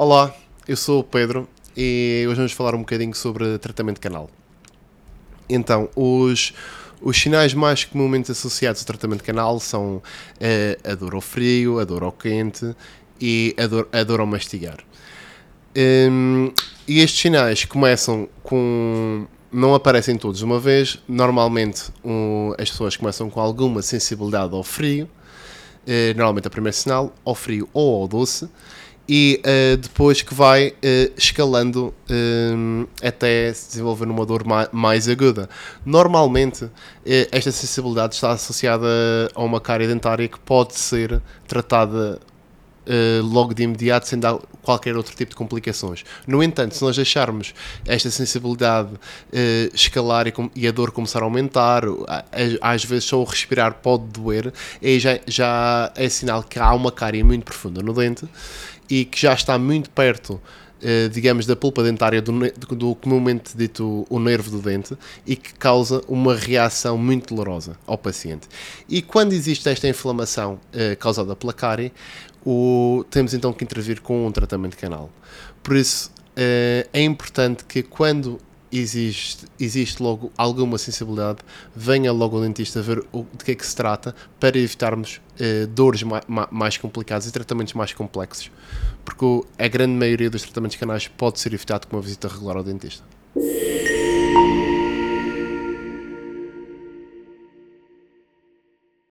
Olá, eu sou o Pedro e hoje vamos falar um bocadinho sobre tratamento de canal. Então, os, os sinais mais comumente associados ao tratamento de canal são eh, a dor ao frio, a dor ao quente e a dor, a dor ao mastigar. Hum, e estes sinais começam com. não aparecem todos de uma vez. Normalmente um, as pessoas começam com alguma sensibilidade ao frio, eh, normalmente o primeiro sinal, ao frio ou ao doce, e eh, depois que vai eh, escalando hum, até se desenvolver uma dor ma- mais aguda. Normalmente eh, esta sensibilidade está associada a uma cárie dentária que pode ser tratada Uh, logo de imediato sem dar qualquer outro tipo de complicações. No entanto, se nós deixarmos esta sensibilidade uh, escalar e, e a dor começar a aumentar, às vezes só o respirar pode doer, aí já, já é sinal que há uma cárie muito profunda no dente e que já está muito perto. Uh, digamos, da pulpa dentária do, do, comumente dito o nervo do dente e que causa uma reação muito dolorosa ao paciente. E quando existe esta inflamação uh, causada pela cárie, o, temos então que intervir com um tratamento canal. Por isso, eh, é importante que quando existe, existe logo alguma sensibilidade, venha logo ao dentista ver o, de que é que se trata para evitarmos eh, dores ma- ma- mais complicadas e tratamentos mais complexos. Porque a grande maioria dos tratamentos canais pode ser evitado com uma visita regular ao dentista.